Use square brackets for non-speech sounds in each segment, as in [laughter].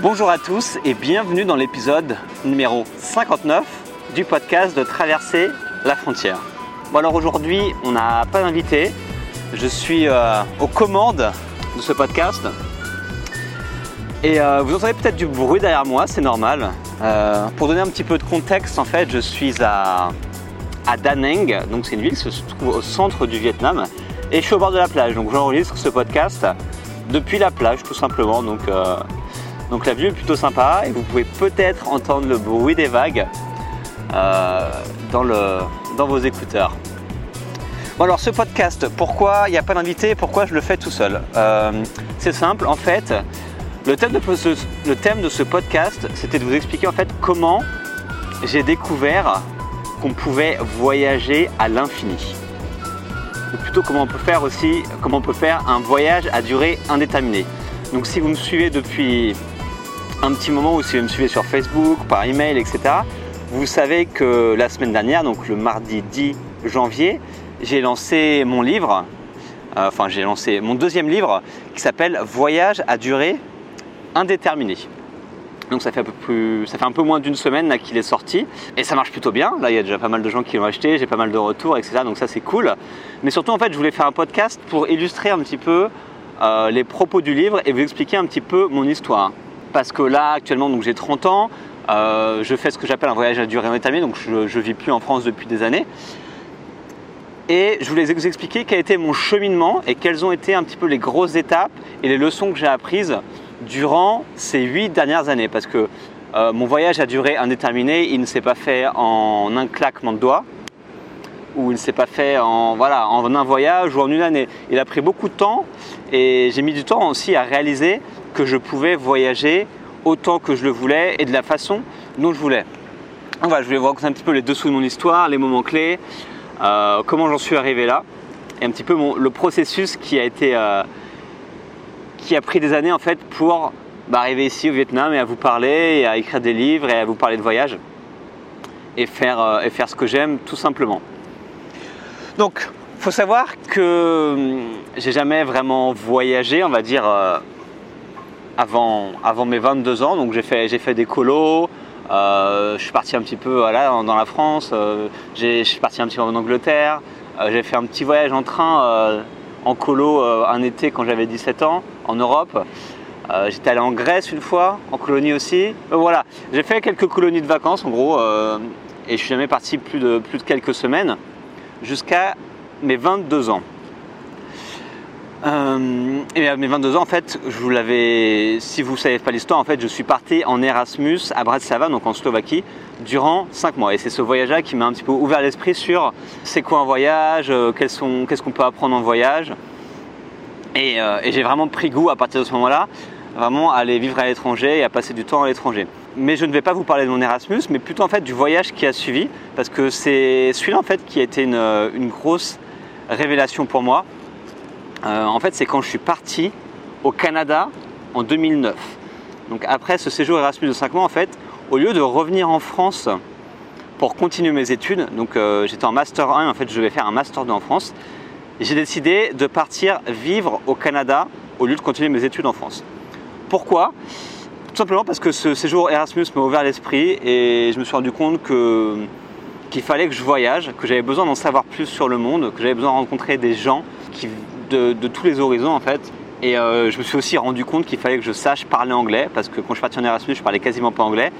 Bonjour à tous et bienvenue dans l'épisode numéro 59 du podcast de Traverser la frontière. Bon alors aujourd'hui on n'a pas d'invité, je suis euh, aux commandes de ce podcast. Et euh, vous entendez peut-être du bruit derrière moi, c'est normal. Euh, pour donner un petit peu de contexte en fait je suis à, à donc c'est une ville qui se trouve au centre du Vietnam. Et je suis au bord de la plage. Donc j'enregistre ce podcast depuis la plage tout simplement. Donc donc la vue est plutôt sympa et vous pouvez peut-être entendre le bruit des vagues euh, dans, le, dans vos écouteurs. Bon alors ce podcast, pourquoi il n'y a pas d'invité, pourquoi je le fais tout seul? Euh, C'est simple, en fait, le thème de ce, podcast, c'était de vous expliquer en fait comment j'ai découvert qu'on pouvait voyager à l'infini. Ou plutôt comment on peut faire aussi, comment on peut faire un voyage à durée indéterminée. Donc si vous me suivez depuis un petit moment ou si vous me suivez sur Facebook, par email, etc., vous savez que la semaine dernière, donc le mardi 10 janvier, j'ai lancé mon livre, euh, enfin j'ai lancé mon deuxième livre qui s'appelle Voyage à durée indéterminée. Donc ça fait un peu, plus, ça fait un peu moins d'une semaine qu'il est sorti et ça marche plutôt bien. Là il y a déjà pas mal de gens qui l'ont acheté, j'ai pas mal de retours, etc. Donc ça c'est cool. Mais surtout en fait je voulais faire un podcast pour illustrer un petit peu euh, les propos du livre et vous expliquer un petit peu mon histoire parce que là actuellement j'ai 30 ans, euh, je fais ce que j'appelle un voyage à durée indéterminée, donc je ne vis plus en France depuis des années. Et je voulais vous expliquer quel a été mon cheminement et quelles ont été un petit peu les grosses étapes et les leçons que j'ai apprises durant ces huit dernières années. Parce que euh, mon voyage à durée indéterminée, il ne s'est pas fait en un claquement de doigts ou il ne s'est pas fait en, voilà, en un voyage ou en une année. Il a pris beaucoup de temps et j'ai mis du temps aussi à réaliser que je pouvais voyager autant que je le voulais et de la façon dont je voulais. Voilà, je voulais vous raconter un petit peu les dessous de mon histoire, les moments clés, euh, comment j'en suis arrivé là, et un petit peu le processus qui a été, euh, qui a pris des années en fait pour arriver ici au Vietnam et à vous parler, et à écrire des livres et à vous parler de voyage et faire, euh, et faire ce que j'aime tout simplement. Donc, faut savoir que hum, j'ai jamais vraiment voyagé, on va dire avant, avant mes 22 ans. Donc j'ai fait, fait des colos, euh, je suis parti un petit peu voilà, dans la France, euh, je suis parti un petit peu en Angleterre, euh, j'ai fait un petit voyage en train en colo un été quand j'avais 17 ans en Europe. J'étais allé en Grèce une fois, en colonie aussi. voilà, j'ai fait quelques colonies de vacances en gros et je suis jamais parti plus de, plus de quelques semaines jusqu'à mes 22 ans. Euh, et à mes 22 ans, en fait, je vous l'avais, si vous ne savez pas l'histoire, en fait, je suis parti en Erasmus à Bratislava, donc en Slovaquie, durant 5 mois. Et c'est ce voyage-là qui m'a un petit peu ouvert l'esprit sur c'est quoi un voyage, euh, qu'est-ce qu'on peut apprendre en voyage. Euh, et, j'ai vraiment pris goût à partir de ce moment-là, vraiment à aller vivre à l'étranger et à passer du temps à l'étranger. Mais je ne vais pas vous parler de mon Erasmus, mais plutôt en fait du voyage qui a suivi, parce que c'est celui-là en fait qui a été une, une grosse révélation pour moi euh, en fait, c'est quand je suis parti au Canada en 2009. Donc après ce séjour Erasmus de 5 mois, en fait, au lieu de revenir en France pour continuer mes études, donc euh, j'étais en master 1, en fait je vais faire un master 2 en France, j'ai décidé de partir vivre au Canada au lieu de continuer mes études en France. Pourquoi? Tout simplement parce que ce séjour Erasmus m'a ouvert l'esprit et je me suis rendu compte qu'il fallait que je voyage, que j'avais besoin d'en savoir plus sur le monde, que j'avais besoin de rencontrer des gens qui de, tous les horizons en fait. Et euh, je me suis aussi rendu compte qu'il fallait que je sache parler anglais parce que quand je suis parti en Erasmus, je parlais quasiment pas anglais.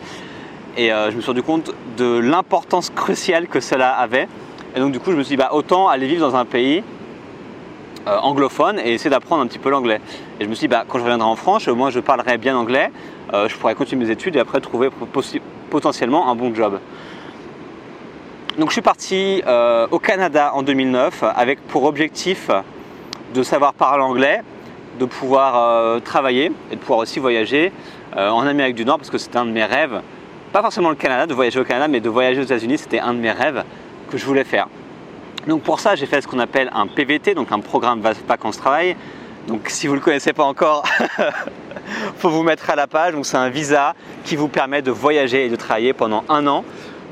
Et euh, je me suis rendu compte de l'importance cruciale que cela avait. Et donc du coup, je me suis dit, bah, autant aller vivre dans un pays euh, anglophone et essayer d'apprendre un petit peu l'anglais. Et je me suis dit, bah, quand je reviendrai en France, moins je parlerai bien anglais, je pourrai continuer mes études et après trouver potentiellement un bon job. Donc je suis parti au Canada en 2009 avec pour objectif de savoir parler anglais, de pouvoir euh, travailler et de pouvoir aussi voyager euh, en Amérique du Nord parce que c'était un de mes rêves. Pas forcément le Canada, de voyager au Canada, mais de voyager aux États-Unis, c'était un de mes rêves que je voulais faire. Donc pour ça, j'ai fait ce qu'on appelle un PVT, donc un programme vacances-travail. Donc si vous ne le connaissez pas encore, [laughs] faut vous mettre à la page. Donc c'est un visa qui vous permet de voyager et de travailler pendant un an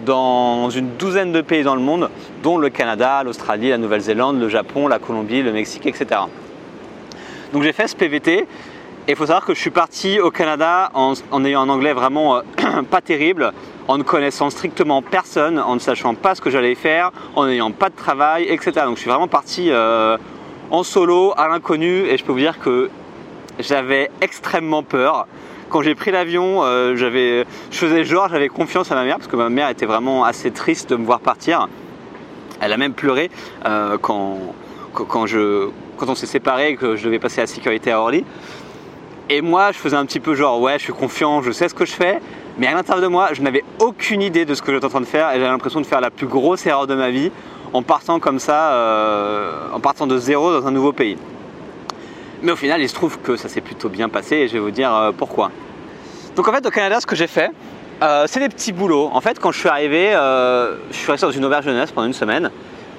dans une douzaine de pays dans le monde, dont le Canada, l'Australie, la Nouvelle-Zélande, le Japon, la Colombie, le Mexique, etc. Donc j'ai fait ce PVT Et il faut savoir que je suis parti au Canada en, ayant un anglais vraiment [clears throat] pas terrible, en ne connaissant strictement personne, en ne sachant pas ce que j'allais faire, en n'ayant pas de travail, etc. Donc je suis vraiment parti en solo, à l'inconnu, et je peux vous dire que j'avais extrêmement peur. Quand j'ai pris l'avion, euh, je faisais genre, j'avais confiance à ma mère parce que ma mère était vraiment assez triste de me voir partir. Elle a même pleuré euh, quand, on s'est séparés et que je devais passer la sécurité à Orly. Et moi, je faisais un petit peu genre, ouais, je suis confiant, je sais ce que je fais. Mais à l'intérieur de moi, je n'avais aucune idée de ce que j'étais en train de faire et j'avais l'impression de faire la plus grosse erreur de ma vie en partant comme ça, euh, en partant de zéro dans un nouveau pays. Mais au final, il se trouve que ça s'est plutôt bien passé et je vais vous dire euh, pourquoi. Donc en fait, au Canada, ce que j'ai fait, euh, c'est des petits boulots. En fait, quand je suis arrivé, je suis resté dans une auberge jeunesse pendant une semaine.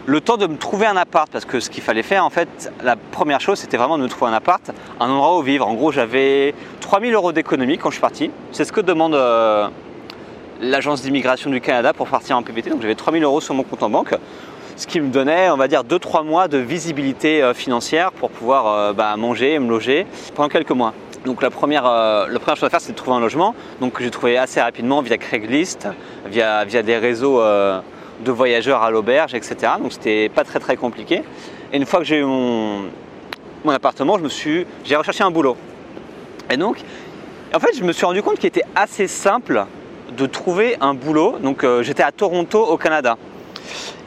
Le temps de me trouver un appart, parce que ce qu'il fallait faire, en fait, la première chose, c'était vraiment de me trouver un appart, un endroit où vivre. En gros, j'avais 3000 euros d'économie quand je suis parti. C'est ce que demande l'agence d'immigration du Canada pour partir en PVT. Donc j'avais 3000 euros sur mon compte en banque ce qui me donnait, on va dire, 2-3 mois de visibilité euh, financière pour pouvoir euh, bah, manger et me loger pendant quelques mois. Donc la première, euh, la première chose à faire, c'est de trouver un logement. Donc j'ai trouvé assez rapidement via Craigslist, via, via des réseaux de voyageurs à l'auberge, etc. Donc c'était pas très très compliqué. Et une fois que j'ai eu mon, mon appartement, j'ai recherché un boulot. Et donc, en fait, je me suis rendu compte qu'il était assez simple de trouver un boulot. Donc j'étais à Toronto au Canada.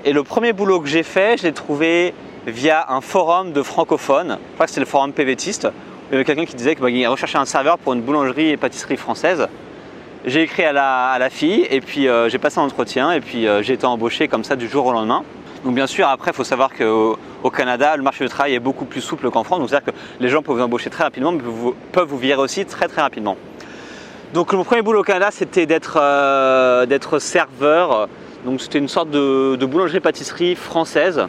Et le premier boulot que j'ai fait, je l'ai trouvé via un forum de francophones. Je crois que c'était le forum PVTiste. Il y avait quelqu'un qui disait qu'il bah, recherchait un serveur pour une boulangerie et pâtisserie française. J'ai écrit à la, fille et puis euh, j'ai passé un entretien et puis euh, j'ai été embauché comme ça du jour au lendemain. Donc bien sûr, après, il faut savoir qu'au au Canada, le marché du travail est beaucoup plus souple qu'en France. Donc c'est-à-dire que les gens peuvent vous embaucher très rapidement, mais peuvent vous, virer aussi très très rapidement. Donc mon premier boulot au Canada, c'était d'être euh, serveur donc c'était une sorte de, boulangerie-pâtisserie française,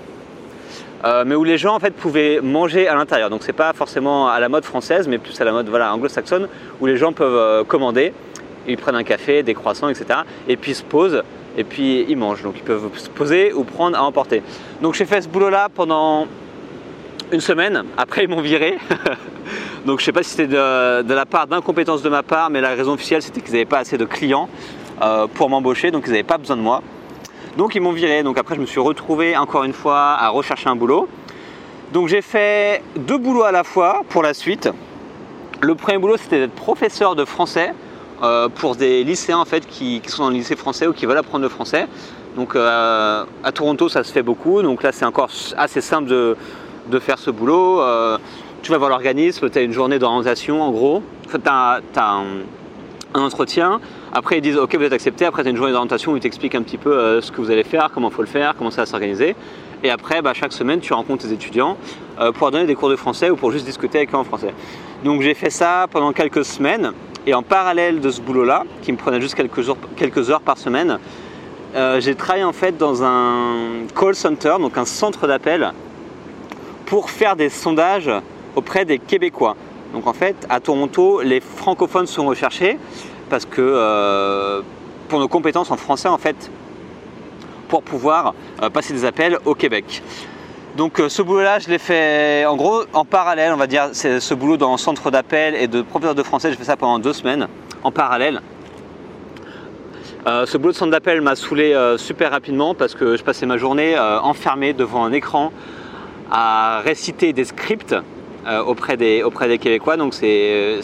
euh, mais où les gens en fait pouvaient manger à l'intérieur. Donc c'est pas forcément à la mode française, mais plus à la mode voilà, anglo-saxonne, où les gens peuvent euh, commander, ils prennent un café, des croissants, etc. Et puis se posent et puis ils mangent. Donc ils peuvent se poser ou prendre à emporter. Donc j'ai fait ce boulot-là pendant une semaine. Après ils m'ont viré. [laughs] Donc je sais pas si c'était de, la part d'incompétence de ma part, mais la raison officielle c'était qu'ils n'avaient pas assez de clients euh, pour m'embaucher, donc ils n'avaient pas besoin de moi. Donc ils m'ont viré. Donc après, je me suis retrouvé encore une fois à rechercher un boulot. Donc j'ai fait deux boulots à la fois pour la suite. Le premier boulot, c'était d'être professeur de français euh, pour des lycéens en fait qui, sont dans le lycée français ou qui veulent apprendre le français. Donc euh, à Toronto, ça se fait beaucoup. Donc là, c'est encore assez simple de, faire ce boulot. Euh, tu vas voir l'organisme, tu as une journée d'orientation en gros. Entretien. Après, ils disent OK, vous êtes accepté. Après, tu as une journée d'orientation où ils t'expliquent un petit peu euh, ce que vous allez faire, comment il faut le faire, comment ça va s'organiser. Et après, bah, chaque semaine, tu rencontres tes étudiants euh, pour donner des cours de français ou pour juste discuter avec eux en français. Donc, j'ai fait ça pendant quelques semaines. Et en parallèle de ce boulot-là, qui me prenait juste quelques heures par semaine, euh, j'ai travaillé en fait dans un call center, donc un centre d'appel, pour faire des sondages auprès des Québécois. Donc en fait, à Toronto, les francophones sont recherchés parce que euh, pour nos compétences en français, en fait, pour pouvoir euh, passer des appels au Québec. Donc euh, ce boulot-là, je l'ai fait en gros en parallèle, on va dire, ce boulot dans le centre d'appel et de professeur de français, j'ai fait ça pendant deux semaines en parallèle. ce boulot de centre d'appel m'a saoulé super rapidement parce que je passais ma journée enfermé devant un écran à réciter des scripts euh, auprès, des, auprès des Québécois. Donc c'est,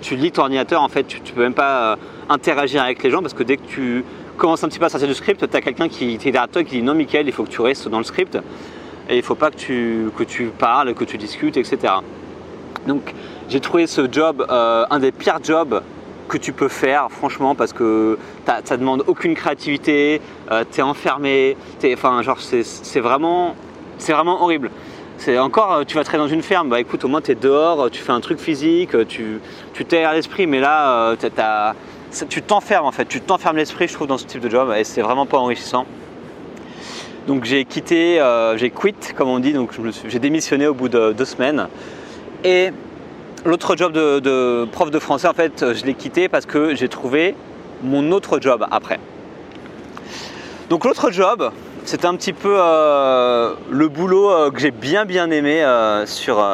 tu lis ton ordinateur, en fait, tu, ne peux même pas euh, interagir avec les gens parce que dès que tu commences un petit peu à sortir du script, tu as quelqu'un qui est derrière toi qui dit non Michael, il faut que tu restes dans le script et il ne faut pas que tu, que tu parles, que tu discutes, etc. Donc j'ai trouvé ce job euh, un des pires jobs que tu peux faire, franchement, parce que ça demande aucune créativité, tu es enfermé, enfin, genre, c'est vraiment, vraiment horrible. C'est encore, euh, tu vas travailler dans une ferme, bah écoute, au moins tu es dehors, euh, tu fais un truc physique, euh, tu, tu à l'esprit, mais là, tu t'enfermes en fait, tu t'enfermes l'esprit, je trouve, dans ce type de job, et c'est vraiment pas enrichissant. Donc j'ai quitté, j'ai quit, comme on dit, donc j'ai démissionné au bout de deux semaines. Et l'autre job de, prof de français, en fait, je l'ai quitté parce que j'ai trouvé mon autre job après. Donc l'autre job, c'était un petit peu euh, le boulot euh, que j'ai bien bien aimé euh, sur,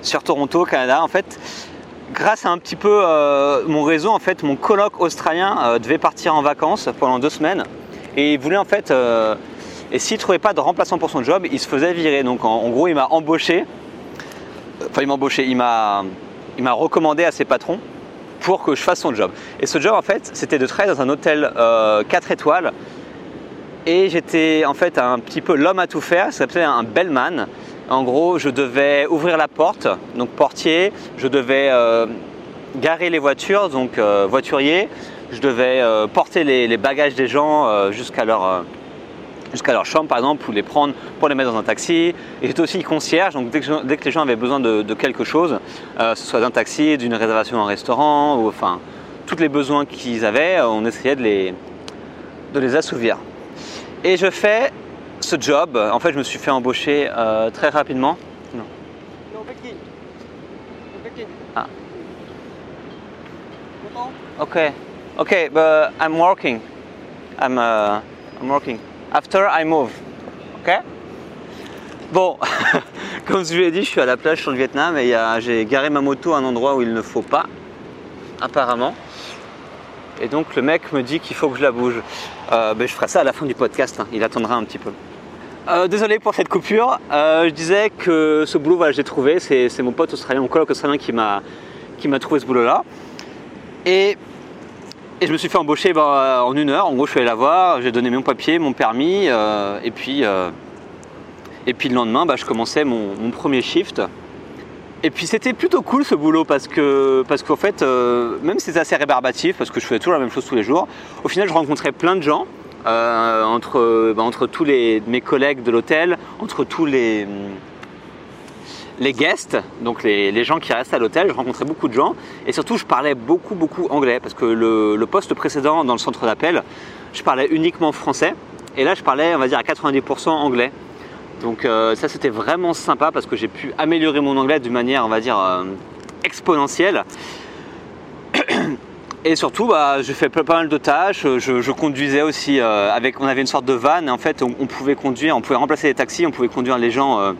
sur Toronto, Canada. En fait, grâce à un petit peu mon réseau, en fait, mon coloc australien devait partir en vacances pendant deux semaines et voulait en fait, et s'il trouvait pas de remplaçant pour son job, il se faisait virer. Donc en, gros, il m'a embauché, enfin il m'a embauché, il m'a recommandé à ses patrons pour que je fasse son job. Et ce job, en fait, c'était de travailler dans un hôtel 4 étoiles. Et j'étais en fait un petit peu l'homme à tout faire, ça s'appelait un bellman. En gros, je devais ouvrir la porte, donc portier, je devais euh, garer les voitures, donc euh, voiturier, je devais euh, porter les, bagages des gens jusqu'à leur, leur chambre par exemple, ou les prendre pour les mettre dans un taxi. Et j'étais aussi concierge, donc dès que, que les gens avaient besoin de, quelque chose, euh, ce soit d'un taxi, d'une réservation en restaurant, ou enfin, tous les besoins qu'ils avaient, on essayait de les, de les assouvir. Et je fais ce job, en fait je me suis fait embaucher euh, très rapidement. No picking. No picking. Ah. Okay, okay, but I'm working. I'm, uh, I'm working. After I move. Okay? Bon, [laughs] comme je vous l'ai dit, je suis à la plage sur le Vietnam et a- j'ai garé ma moto à un endroit où il ne faut pas, apparemment. Et donc le mec me dit qu'il faut que je la bouge. Euh, ben, je ferai ça à la fin du podcast, hein. il attendra un petit peu. Euh, désolé pour cette coupure. Euh, je disais que ce boulot, voilà, j'ai trouvé. C'est mon pote australien, mon coloc australien qui m'a trouvé ce boulot-là. Et, je me suis fait embaucher bah, en une heure. En gros, je suis allé la voir, j'ai donné mon papier, mon permis, et puis le lendemain, bah, je commençais mon premier shift. Et puis c'était plutôt cool ce boulot parce que parce qu'en fait, euh, même si c'était assez rébarbatif, parce que je faisais toujours la même chose tous les jours, au final, je rencontrais plein de gens. euh, entre, bah, entre tous les, mes collègues de l'hôtel, entre tous les, les guests, donc les, les gens qui restent à l'hôtel, je rencontrais beaucoup de gens et surtout je parlais beaucoup beaucoup anglais parce que le, le poste précédent dans le centre d'appel, je parlais uniquement français et là je parlais on va dire à 90% anglais. Donc euh, ça c'était vraiment sympa parce que j'ai pu améliorer mon anglais d'une manière on va dire euh, exponentielle. [clears throat] Et surtout, bah, j'ai fait pas mal de tâches. Je, je conduisais aussi euh, avec. On avait une sorte de van. Et en fait, on, pouvait conduire, on pouvait remplacer les taxis, on pouvait conduire les gens.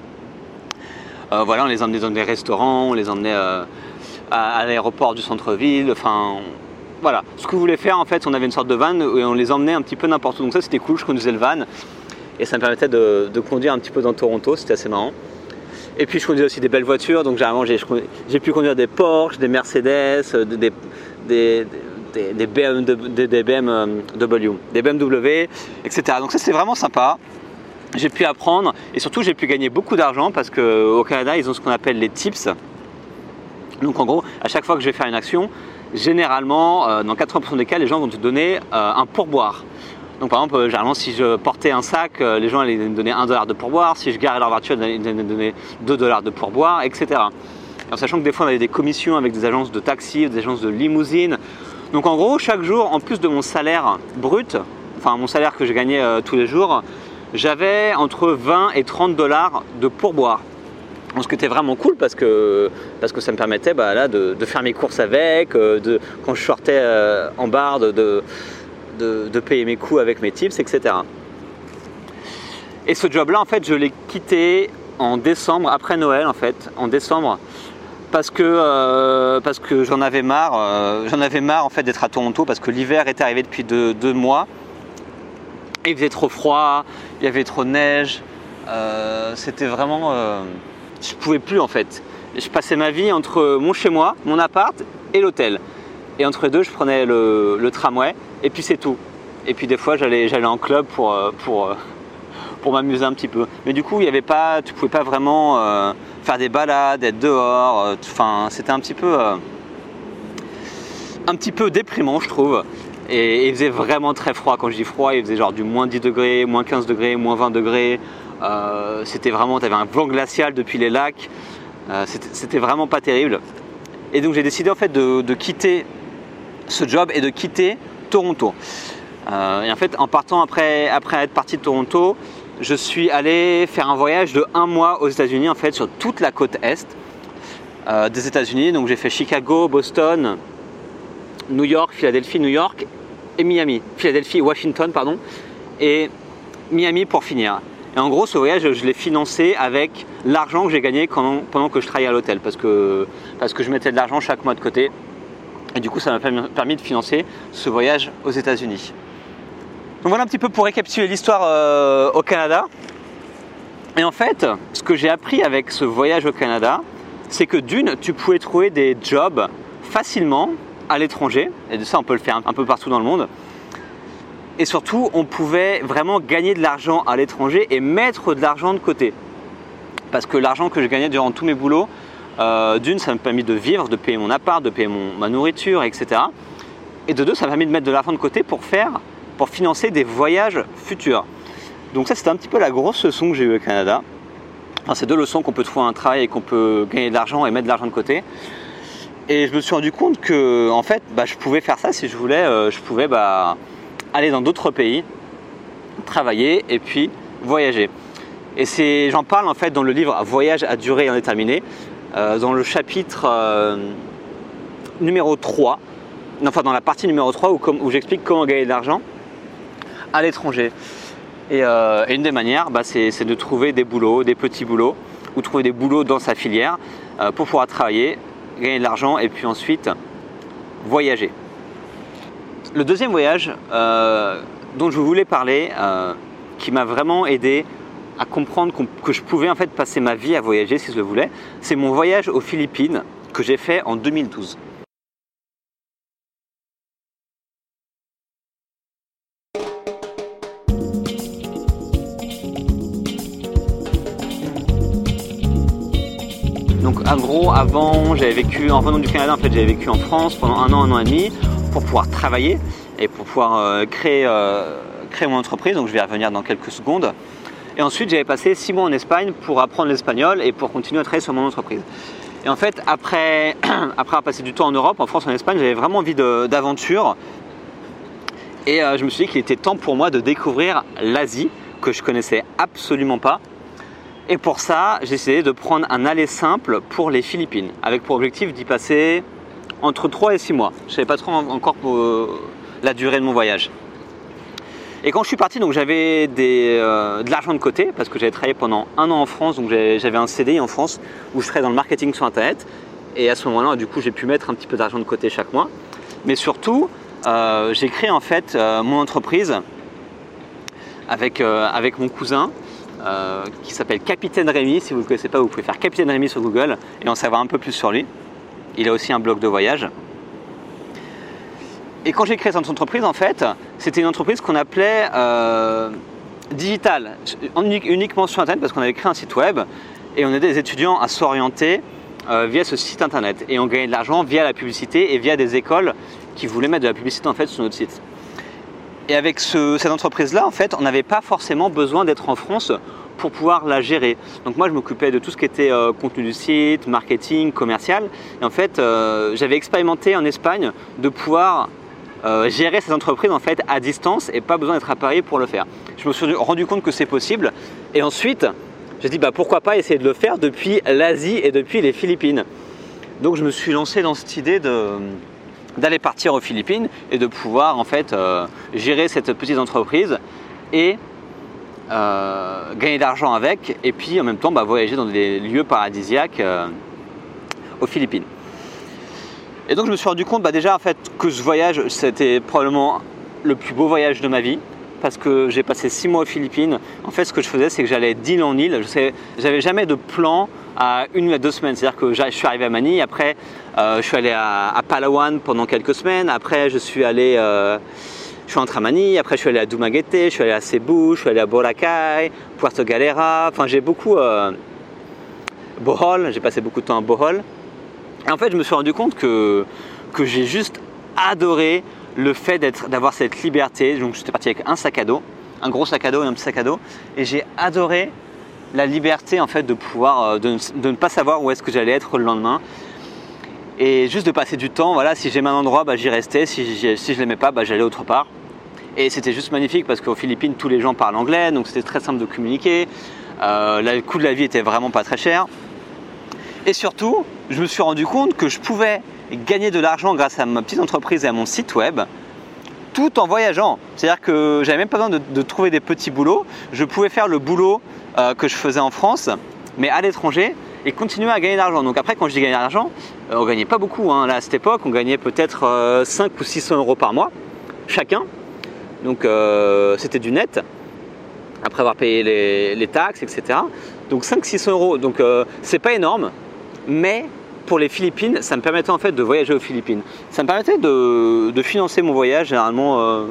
voilà, on les emmenait dans des restaurants, on les emmenait à, à l'aéroport du centre-ville. Enfin, voilà. Ce que vous voulez faire, en fait, on avait une sorte de van et on les emmenait un petit peu n'importe où. Donc ça, c'était cool. Je conduisais le van et ça me permettait de, conduire un petit peu dans Toronto. C'était assez marrant. Et puis je conduisais aussi des belles voitures, donc généralement j'ai pu conduire des Porsche, des Mercedes, euh, des, BMW, des, BMW, des BMW, etc. Donc ça c'est vraiment sympa. J'ai pu apprendre et surtout j'ai pu gagner beaucoup d'argent parce qu'au Canada ils ont ce qu'on appelle les tips. Donc en gros, à chaque fois que je vais faire une action, généralement, euh, dans 80% des cas, les gens vont te donner euh, un pourboire. Donc par exemple, euh, généralement, si je portais un sac, euh, les gens allaient me donner 1 dollar de pourboire. Si je garais leur voiture, ils allaient me donner 2 dollars de pourboire, etc. En sachant que des fois, on avait des commissions avec des agences de taxi, des agences de limousine. Donc en gros, chaque jour, en plus de mon salaire brut, enfin mon salaire que je gagnais euh, tous les jours, j'avais entre 20 et 30 dollars de pourboire. Ce qui était vraiment cool parce que, parce que ça me permettait bah, là, de, faire mes courses avec, de, quand je sortais en bar, de, de, de- payer mes coûts avec mes tips, etc. Et ce job-là, en fait, je l'ai quitté en décembre, après Noël, en fait, en décembre, parce que, euh, que j'en avais marre, euh, j'en avais marre en fait d'être à Toronto, parce que l'hiver était arrivé depuis deux, mois. Il faisait trop froid, il y avait trop de neige, euh, c'était vraiment, je pouvais plus en fait. Je passais ma vie entre mon chez moi, mon appart et l'hôtel. Et entre les deux, je prenais le tramway, et puis c'est tout. Et puis des fois, j'allais, j'allais en club pour, euh, pour, euh, pour m'amuser un petit peu. Mais du coup, il y avait pas, tu pouvais pas vraiment euh, faire des balades, être dehors. Enfin, c'était un petit peu, un petit peu déprimant, je trouve. Et, il faisait vraiment très froid. Quand je dis froid, il faisait genre du moins 10 degrés, moins 15 degrés, moins 20 degrés. C'était vraiment, tu avais un vent glacial depuis les lacs. C'était, vraiment pas terrible. Et donc j'ai décidé en fait de quitter ce job et de quitter Toronto. Euh, et en fait, en partant après, après être parti de Toronto, je suis allé faire un voyage de un mois aux États-Unis, en fait, sur toute la côte est euh, des États-Unis. Donc j'ai fait Chicago, Boston, New York, Philadelphie, New York et Miami. Philadelphie, Washington, pardon, et Miami pour finir. Et en gros, ce voyage, je l'ai financé avec l'argent que j'ai gagné pendant, pendant que je travaillais à l'hôtel, parce que, parce que je mettais de l'argent chaque mois de côté. Et du coup, ça m'a permis- de financer ce voyage aux États-Unis. Donc voilà un petit peu pour récapituler l'histoire euh, au Canada. Et en fait, ce que j'ai appris avec ce voyage au Canada, c'est que d'une, tu pouvais trouver des jobs facilement à l'étranger, et de ça on peut le faire un peu partout dans le monde. Et surtout, on pouvait vraiment gagner de l'argent à l'étranger et mettre de l'argent de côté. Parce que l'argent que je gagnais durant tous mes boulots, euh, d'une, ça m'a permis de vivre, de payer mon appart, de payer mon- ma nourriture, etc. Et de deux, ça m'a permis de mettre de l'argent de côté pour faire, pour financer des voyages futurs. Donc ça, c'était un petit peu la grosse leçon que j'ai eue au Canada. Enfin, c'est deux leçons qu'on peut trouver un travail et qu'on peut gagner de l'argent et mettre de l'argent de côté. Et je me suis rendu compte que, en fait, bah, je pouvais faire ça si je voulais. euh, je pouvais bah, aller dans d'autres pays, travailler et puis voyager. Et j'en parle en fait dans le livre Voyage à durée indéterminée, dans le chapitre euh, numéro 3, non, enfin dans la partie numéro 3 où, j'explique comment gagner de l'argent à l'étranger. Et, euh, une des manières, bah, c'est, de trouver des boulots, des petits boulots, ou trouver des boulots dans sa filière euh, pour pouvoir travailler, gagner de l'argent et puis ensuite voyager. Le deuxième voyage euh, dont je voulais parler, euh, qui m'a vraiment aidé à comprendre que je pouvais en fait passer ma vie à voyager si je le voulais, c'est mon voyage aux Philippines que j'ai fait en 2012. Donc en gros, avant, j'avais vécu, en venant du Canada, en fait, j'avais vécu en France pendant un an, un an et demi pour pouvoir travailler et pour pouvoir euh, créer, euh, créer mon entreprise. Donc je vais y revenir dans quelques secondes. Et ensuite, j'avais passé six mois en Espagne pour apprendre l'espagnol et pour continuer à travailler sur mon entreprise. Et en fait, après, [clears throat] avoir passé du temps en Europe, en France, en Espagne, j'avais vraiment envie d'aventure. Et euh, je me suis dit qu'il était temps pour moi de découvrir l'Asie, que je connaissais absolument pas. Et pour ça, j'ai décidé de prendre un aller simple pour les Philippines, avec pour objectif d'y passer entre 3 et 6 mois. Je ne savais pas trop en- encore euh, la durée de mon voyage. Et quand je suis parti, donc j'avais euh, de l'argent de côté parce que j'avais travaillé pendant un an en France, donc j'avais un CDI en France où je travaillais dans le marketing sur Internet. Et à ce moment-là, du coup, j'ai pu mettre un petit peu d'argent de côté chaque mois. Mais surtout, euh, j'ai créé en fait euh, mon entreprise avec, avec mon cousin qui s'appelle Capitaine Rémi. Si vous ne le connaissez pas, vous pouvez faire Capitaine Rémi sur Google et en savoir un peu plus sur lui. Il a aussi un blog de voyage. Et quand j'ai créé cette entreprise, en fait, c'était une entreprise qu'on appelait euh, digitale, en uni- uniquement sur Internet parce qu'on avait créé un site web et on aidait les étudiants à s'orienter euh, via ce site Internet. Et on gagnait de l'argent via la publicité et via des écoles qui voulaient mettre de la publicité en fait sur notre site. Et avec ce- cette entreprise-là, en fait, on n'avait pas forcément besoin d'être en France pour pouvoir la gérer. Donc moi, je m'occupais de tout ce qui était euh, contenu du site, marketing, commercial. Et en fait, euh, j'avais expérimenté en Espagne de pouvoir euh, gérer cette entreprise en fait à distance et pas besoin d'être à Paris pour le faire. Je me suis rendu compte que c'est possible. Et ensuite, j'ai dit bah, pourquoi pas essayer de le faire depuis l'Asie et depuis les Philippines. Donc je me suis lancé dans cette idée de d'aller partir aux Philippines et de pouvoir en fait euh, gérer cette petite entreprise et euh, gagner de l'argent avec et puis en même temps bah, voyager dans des lieux paradisiaques aux Philippines. Et donc je me suis rendu compte bah, déjà en fait que ce voyage c'était probablement le plus beau voyage de ma vie parce que j'ai passé six mois aux Philippines. En fait, ce que je faisais, c'est que j'allais d'île en île. Je n'avais jamais de plan à une ou à deux semaines. C'est-à-dire que je suis arrivé à Manille, après euh, je suis allé à, Palawan pendant quelques semaines, après je suis allé, euh, je suis à Manille, après je suis allé à Dumaguete, je suis allé à Cebu, je suis allé à Boracay, Puerto Galera. Enfin, j'ai beaucoup euh, Bohol. J'ai passé beaucoup de temps à Bohol. Et en fait, je me suis rendu compte que j'ai juste adoré le fait d'avoir cette liberté. Donc j'étais parti avec un sac à dos, un gros sac à dos et un petit sac à dos, et j'ai adoré la liberté en fait de pouvoir euh, de, de ne pas savoir où est-ce que j'allais être le lendemain et juste de passer du temps. Voilà, si j'aimais un endroit, bah, j'y restais. Si, si je l'aimais pas, bah, j'allais autre part. Et c'était juste magnifique parce qu'aux Philippines, tous les gens parlent anglais, donc c'était très simple de communiquer. Euh, le coût de la vie était vraiment pas très cher. Et surtout, je me suis rendu compte que je pouvais gagner de l'argent grâce à ma petite entreprise et à mon site web, tout en voyageant. C'est-à-dire que j'avais même pas besoin de, trouver des petits boulots. Je pouvais faire le boulot euh, que je faisais en France, mais à l'étranger, et continuer à gagner de l'argent. Donc après, quand je dis gagner de l'argent, euh, on gagnait pas beaucoup. hein. Là, à cette époque, on gagnait peut-être euh, 5 ou 600 euros par mois, chacun. Donc euh, c'était du net, après avoir payé les, les taxes, etc. Donc 500-600 euros. Donc euh, c'est pas énorme, mais pour les Philippines, ça me permettait en fait de voyager aux Philippines. Ça me permettait de, financer mon voyage généralement euh,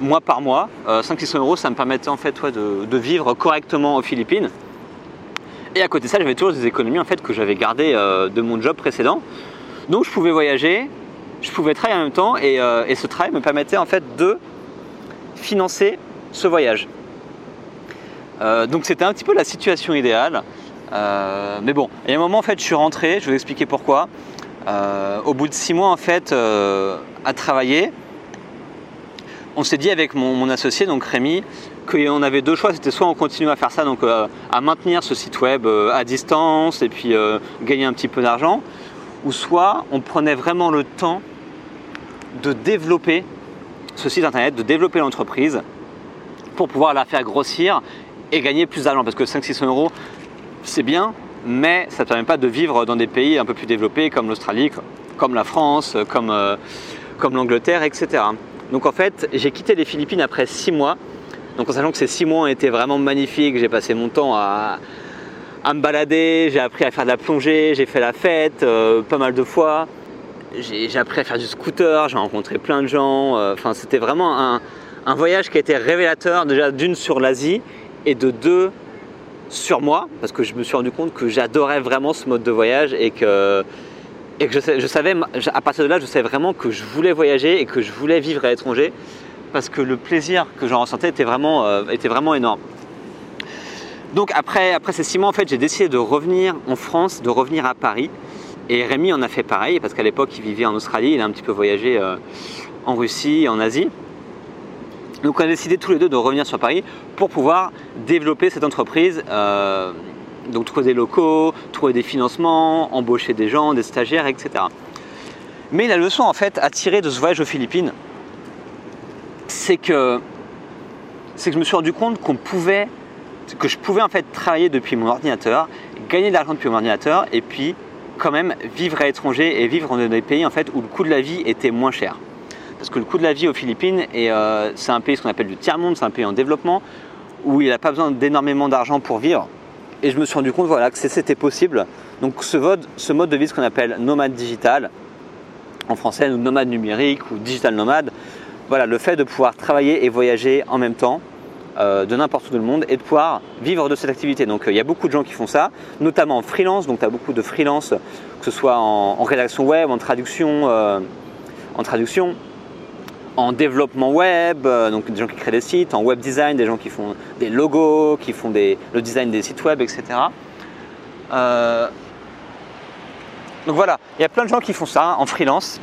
mois par mois. Euh, 500-600 euros, ça me permettait en fait de, vivre correctement aux Philippines. Et à côté de ça, j'avais toujours des économies en fait que j'avais gardées euh, de mon job précédent. Donc je pouvais voyager, je pouvais travailler en même temps et, euh, et ce travail me permettait en fait de financer ce voyage. Donc c'était un petit peu la situation idéale. Euh, mais bon, il y a un moment en fait je suis rentré, je vais vous expliquer pourquoi. Euh, au bout de six mois en fait euh, à travailler, on s'est dit avec mon, associé, donc Rémi, qu'on avait deux choix, c'était soit on continuait à faire ça, donc à maintenir ce site web à distance et puis gagner un petit peu d'argent, ou soit on prenait vraiment le temps de développer ce site internet, de développer l'entreprise pour pouvoir la faire grossir et gagner plus d'argent. Parce que 500-600 euros, c'est bien, mais ça ne permet pas de vivre dans des pays un peu plus développés comme l'Australie, comme la France, comme, euh, l'Angleterre, etc. Donc en fait, j'ai quitté les Philippines après 6 mois. Donc en sachant que ces 6 mois ont été vraiment magnifiques, j'ai passé mon temps à, à me balader, j'ai appris à faire de la plongée, j'ai fait la fête euh, pas mal de fois. J'ai j'ai appris à faire du scooter, j'ai rencontré plein de gens. euh, Enfin, c'était vraiment un, un voyage qui a été révélateur déjà d'une sur l'Asie et de deux sur moi, parce que je me suis rendu compte que j'adorais vraiment ce mode de voyage et que, je, savais, à partir de là, je savais vraiment que je voulais voyager et que je voulais vivre à l'étranger, parce que le plaisir que j'en ressentais était vraiment, euh, était vraiment énorme. Donc après, après ces six mois, en fait, j'ai décidé de revenir en France, de revenir à Paris. Et Rémi en a fait pareil, parce qu'à l'époque, il vivait en Australie, il a un petit peu voyagé euh, en Russie, en Asie. Donc on a décidé tous les deux de revenir sur Paris pour pouvoir développer cette entreprise. euh, donc trouver des locaux, trouver des financements, embaucher des gens, des stagiaires, etc. Mais la leçon en fait à tirer de ce voyage aux Philippines, c'est que, c'est que je me suis rendu compte qu'on pouvait, que je pouvais en fait travailler depuis mon ordinateur, gagner de l'argent depuis mon ordinateur et puis quand même vivre à l'étranger et vivre dans des pays en fait où le coût de la vie était moins cher. Parce que le coût de la vie aux Philippines, euh, c'est un pays ce qu'on appelle du tiers-monde, c'est un pays en développement, où il n'a pas besoin d'énormément d'argent pour vivre. Et je me suis rendu compte voilà, que c'était possible. Donc ce mode, de vie, ce qu'on appelle nomade digital, en français, nomade numérique, ou digital nomade, voilà, le fait de pouvoir travailler et voyager en même temps, euh, de n'importe où dans le monde, et de pouvoir vivre de cette activité. Donc euh, il y a beaucoup de gens qui font ça, notamment en freelance, donc tu as beaucoup de freelance, que ce soit en, rédaction web, en traduction, en traduction, en développement web, euh, donc des gens qui créent des sites, en web design, des gens qui font des logos, qui font le design des sites web, etc. Euh, donc voilà, il y a plein de gens qui font ça en freelance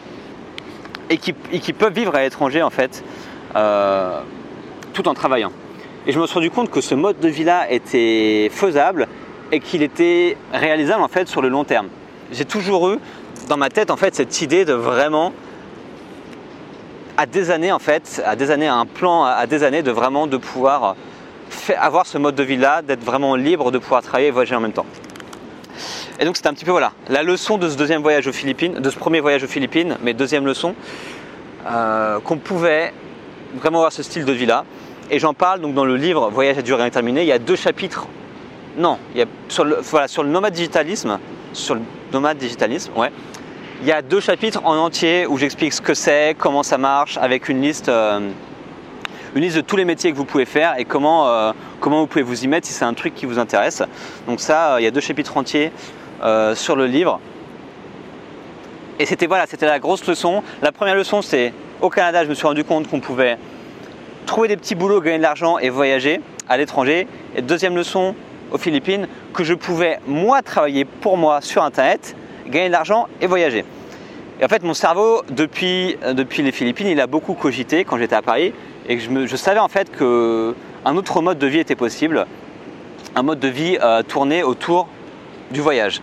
et qui, et qui peuvent vivre à l'étranger en fait, euh, tout en travaillant. Et je me suis rendu compte que ce mode de vie-là était faisable et qu'il était réalisable en fait sur le long terme. J'ai toujours eu dans ma tête en fait cette idée de vraiment à des années en fait, à des années, à un plan à des années de vraiment de pouvoir avoir ce mode de vie là, d'être vraiment libre de pouvoir travailler et voyager en même temps. Et donc c'était un petit peu voilà la leçon de ce deuxième voyage aux Philippines, de ce premier voyage aux Philippines, mais deuxième leçon euh, qu'on pouvait vraiment avoir ce style de vie là. Et j'en parle donc dans le livre Voyage à durée indéterminée. Il y a deux chapitres. Non, il y a sur le, voilà, sur le nomade digitalisme, sur le nomade digitalisme, ouais. Il y a deux chapitres en entier où j'explique ce que c'est, comment ça marche, avec une liste, euh, une liste de tous les métiers que vous pouvez faire et comment, euh, comment vous pouvez vous y mettre si c'est un truc qui vous intéresse. Donc ça, euh, il y a deux chapitres entiers sur le livre. Et c'était voilà, c'était la grosse leçon. La première leçon, c'est au Canada, je me suis rendu compte qu'on pouvait trouver des petits boulots, gagner de l'argent et voyager à l'étranger. Et deuxième leçon aux Philippines, que je pouvais moi travailler pour moi sur Internet, gagner de l'argent et voyager. Et en fait, mon cerveau, depuis, euh, depuis les Philippines, il a beaucoup cogité quand j'étais à Paris et je savais en fait qu'un autre mode de vie était possible, un mode de vie euh, tourné autour du voyage.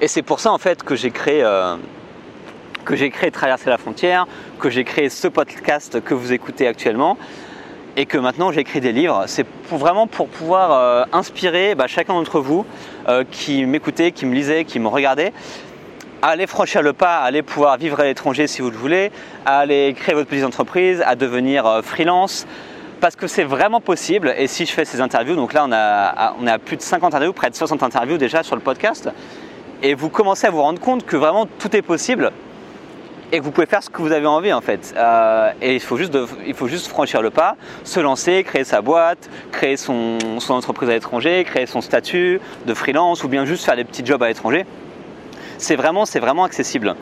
Et c'est pour ça en fait que j'ai créé, euh, que j'ai créé Traverser la frontière, que j'ai créé ce podcast que vous écoutez actuellement et que maintenant j'écris des livres. C'est vraiment pour pouvoir euh, inspirer bah, chacun d'entre vous euh, qui m'écoutez, qui me lisait, qui me regardait, à aller franchir le pas, à aller pouvoir vivre à l'étranger si vous le voulez, à aller créer votre petite entreprise, à devenir euh, freelance. Parce que c'est vraiment possible, et si je fais ces interviews, donc là on a, on a plus de 50 interviews, près de 60 interviews déjà sur le podcast, et vous commencez à vous rendre compte que vraiment tout est possible, et que vous pouvez faire ce que vous avez envie en fait. Euh, et il faut, juste il faut juste franchir le pas, se lancer, créer sa boîte, créer son, entreprise à l'étranger, créer son statut de freelance ou bien juste faire des petits jobs à l'étranger. C'est vraiment, c'est vraiment accessible.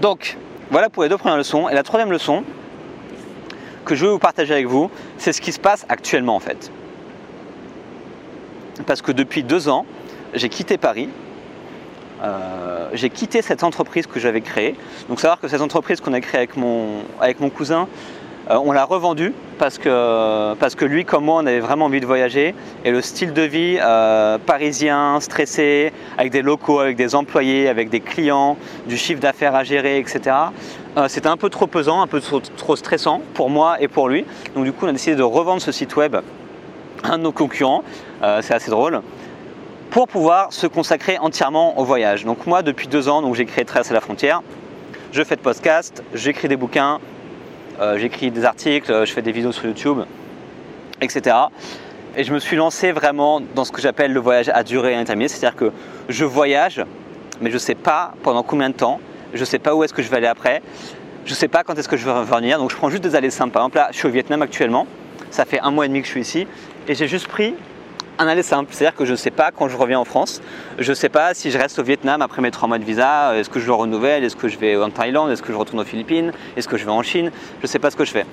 Donc voilà pour les deux premières leçons. Et la troisième leçon que je veux vous partager avec vous, c'est ce qui se passe actuellement en fait. Parce que depuis deux ans, j'ai quitté Paris euh, j'ai quitté cette entreprise que j'avais créée. Donc savoir que cette entreprise qu'on a créée avec mon, avec mon cousin, euh, on l'a revendue parce que, parce que lui comme moi on avait vraiment envie de voyager et le style de vie euh, parisien, stressé, avec des locaux, avec des employés, avec des clients, du chiffre d'affaires à gérer, etc. C'était un peu trop pesant, un peu trop, trop, stressant pour moi et pour lui. Donc du coup on a décidé de revendre ce site web à un de nos concurrents. C'est assez drôle pour pouvoir se consacrer entièrement au voyage. Donc moi, depuis deux ans, donc j'ai créé Traverser la frontière. Je fais de podcast, j'écris des bouquins, euh, j'écris des articles, je fais des vidéos sur YouTube, etc. Et je me suis lancé vraiment dans ce que j'appelle le voyage à durée indéterminée, c'est-à-dire que je voyage, mais je ne sais pas pendant combien de temps, je ne sais pas où est-ce que je vais aller après, je ne sais pas quand est-ce que je vais revenir, donc je prends juste des allées simples. Par exemple là, je suis au Vietnam actuellement, ça fait un mois et demi que je suis ici, et j'ai juste pris un aller simple, c'est-à-dire que je ne sais pas quand je reviens en France, je ne sais pas si je reste au Vietnam après mes trois mois de visa, est-ce que je le renouvelle, est-ce que je vais en Thaïlande, est-ce que je retourne aux Philippines, est-ce que je vais en Chine, je ne sais pas ce que je fais.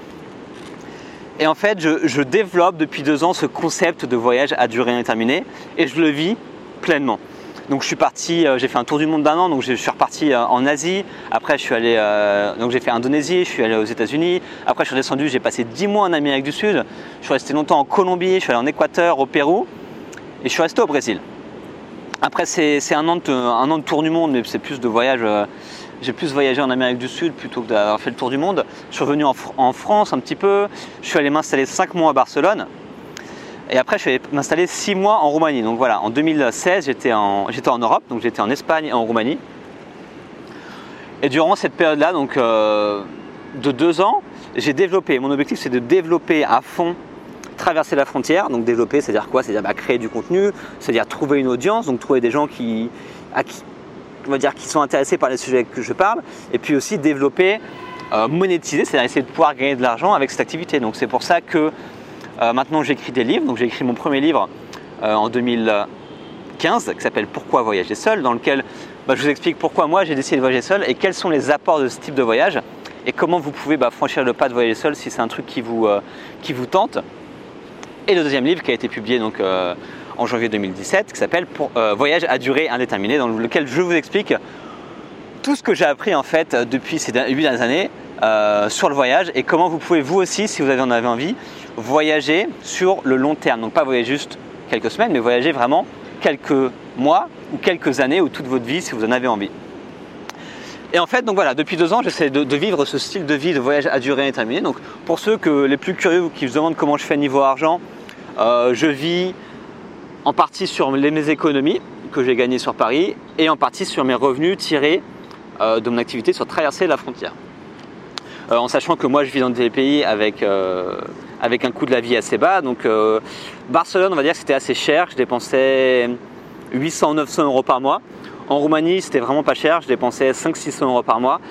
Et en fait, je, développe depuis deux ans ce concept de voyage à durée indéterminée et je le vis pleinement. Donc je suis parti, euh, j'ai fait un tour du monde d'un an, donc je suis reparti euh, en Asie. Après je suis allé, euh, donc j'ai fait Indonésie, je suis allé aux États-Unis. Après je suis descendu, j'ai passé dix mois en Amérique du Sud. Je suis resté longtemps en Colombie, je suis allé en Équateur, au Pérou, et je suis resté au Brésil. Après c'est un, an de, tour du monde, mais c'est plus de voyage. j'ai plus voyagé en Amérique du Sud plutôt que d'avoir fait le tour du monde. Je suis revenu en, en France un petit peu. Je suis allé m'installer cinq mois à Barcelone. Et après, je suis m'installer six mois en Roumanie. Donc voilà, en 2016, j'étais en, Europe, donc j'étais en Espagne et en Roumanie. Et durant cette période-là, donc euh, de deux ans, j'ai développé. Mon objectif, c'est de développer à fond, traverser la frontière. Donc développer, c'est-à-dire quoi? C'est-à-dire bah, créer du contenu, c'est-à-dire trouver une audience, donc trouver des gens qui, on va dire, qui sont intéressés par les sujets que je parle, et puis aussi développer, euh, monétiser, c'est-à-dire essayer de pouvoir gagner de l'argent avec cette activité. Donc c'est pour ça que euh, maintenant, j'écris des livres. Donc, j'ai écrit mon premier livre euh, en 2015 qui s'appelle Pourquoi voyager seul, dans lequel bah, je vous explique pourquoi moi j'ai décidé de voyager seul et quels sont les apports de ce type de voyage et comment vous pouvez bah, franchir le pas de voyager seul si c'est un truc qui vous, euh, qui vous tente. Et le deuxième livre qui a été publié donc, en janvier 2017 qui s'appelle Voyage à durée indéterminée, dans lequel je vous explique tout ce que j'ai appris en fait depuis ces huit dernières années sur le voyage et comment vous pouvez vous aussi, si vous en avez envie, voyager sur le long terme. Donc pas voyager juste quelques semaines, mais voyager vraiment quelques mois ou quelques années ou toute votre vie si vous en avez envie. Et en fait, donc voilà, depuis deux ans, j'essaie de, vivre ce style de vie de voyage à durée indéterminée. Donc pour ceux que, les plus curieux qui se demandent comment je fais niveau argent, euh, je vis en partie sur mes économies que j'ai gagnées sur Paris et en partie sur mes revenus tirés euh, de mon activité sur traverser la frontière. Euh, en sachant que moi je vis dans des pays avec avec un coût de la vie assez bas. Donc euh, Barcelone, on va dire que c'était assez cher. Je dépensais 800-900 euros par mois. En Roumanie, c'était vraiment pas cher. Je dépensais 500-600 euros par mois.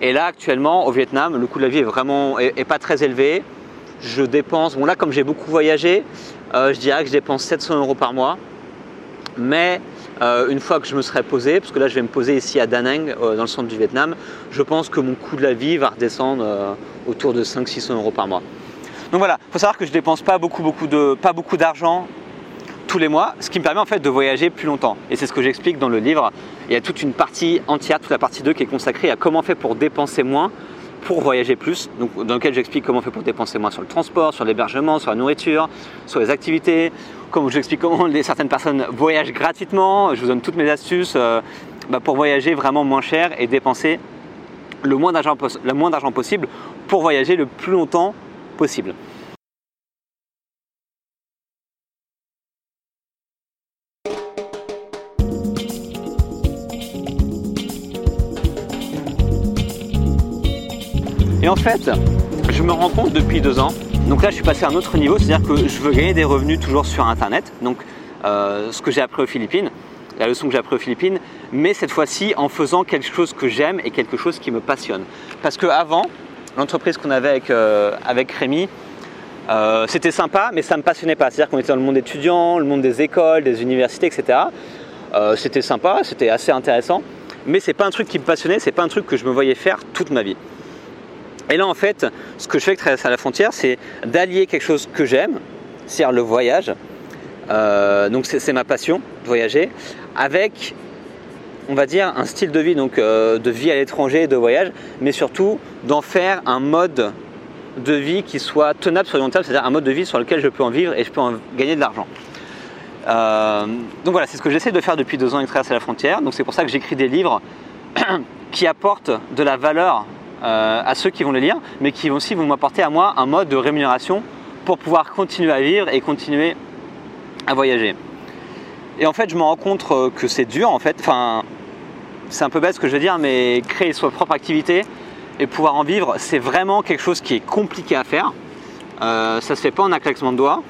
Et là, actuellement, au Vietnam, le coût de la vie est vraiment est, pas très élevé. Je dépense, bon là, comme j'ai beaucoup voyagé, euh, je dirais que je dépense 700 euros par mois. Mais euh, une fois que je me serai posé, parce que là je vais me poser ici à Da Nang, dans le centre du Vietnam, je pense que mon coût de la vie va redescendre autour de 500-600 euros par mois. Donc voilà, il faut savoir que je dépense pas beaucoup, beaucoup de, pas beaucoup d'argent tous les mois, ce qui me permet en fait de voyager plus longtemps. Et c'est ce que j'explique dans le livre. Il y a toute une partie entière, toute la partie 2 qui est consacrée à comment fait pour dépenser moins pour voyager plus, dans lequel j'explique comment on fait pour dépenser moins sur le transport, sur l'hébergement, sur la nourriture, sur les activités, comment j'explique comment certaines personnes voyagent gratuitement, je vous donne toutes mes astuces, euh, bah, pour voyager vraiment moins cher et dépenser le moins d'argent possible pour voyager le plus longtemps possible. Et en fait, je me rends compte depuis deux ans, donc là je suis passé à un autre niveau, c'est-à-dire que je veux gagner des revenus toujours sur Internet, donc euh, ce que j'ai appris aux Philippines, la leçon que j'ai appris aux Philippines, mais cette fois-ci en faisant quelque chose que j'aime et quelque chose qui me passionne. Parce qu'avant, l'entreprise qu'on avait avec, euh, Rémi, euh, c'était sympa, mais ça ne me passionnait pas. C'est-à-dire qu'on était dans le monde étudiant, le monde des écoles, des universités, etc. Euh, c'était sympa, c'était assez intéressant, mais c'est pas un truc qui me passionnait, c'est pas un truc que je me voyais faire toute ma vie. Et là, en fait, ce que je fais avec Traverser la frontière, c'est d'allier quelque chose que j'aime, c'est-à-dire le voyage. Donc, c'est ma passion, voyager, avec, on va dire, un style de vie, donc euh, de vie à l'étranger, de voyage, mais surtout d'en faire un mode de vie qui soit tenable sur le long terme, c'est-à-dire un mode de vie sur lequel je peux en vivre et je peux en gagner de l'argent. Euh, donc voilà, c'est ce que j'essaie de faire depuis deux ans avec Traverser la frontière. Donc c'est pour ça que j'écris des livres [coughs] qui apportent de la valeur euh, à ceux qui vont les lire, mais qui aussi vont m'apporter à moi un mode de rémunération pour pouvoir continuer à vivre et continuer à voyager. Et en fait, je me rends compte que c'est dur, en fait. C'est un peu bête ce que je veux dire, mais créer sa propre activité et pouvoir en vivre, c'est vraiment quelque chose qui est compliqué à faire. Euh, ça se fait pas en un claquement de doigts,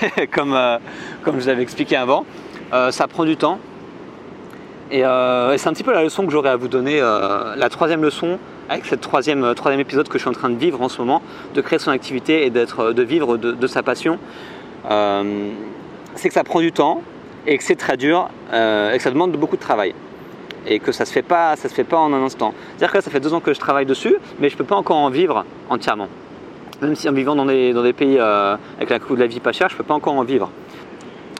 [laughs] comme, euh, comme je vous avais expliqué avant. Euh, ça prend du temps. Et, euh, et c'est un petit peu la leçon que j'aurais à vous donner, la troisième leçon avec ce troisième, troisième épisode que je suis en train de vivre en ce moment, de créer son activité et d'être, de vivre de, sa passion. C'est que ça prend du temps et que c'est très dur et que ça demande beaucoup de travail et que ça se fait pas, ça se fait pas en un instant. C'est-à-dire que là, ça fait deux ans que je travaille dessus, mais je peux pas encore en vivre entièrement. Même si en vivant dans des, pays euh, avec un coût de la vie pas cher, je peux pas encore en vivre.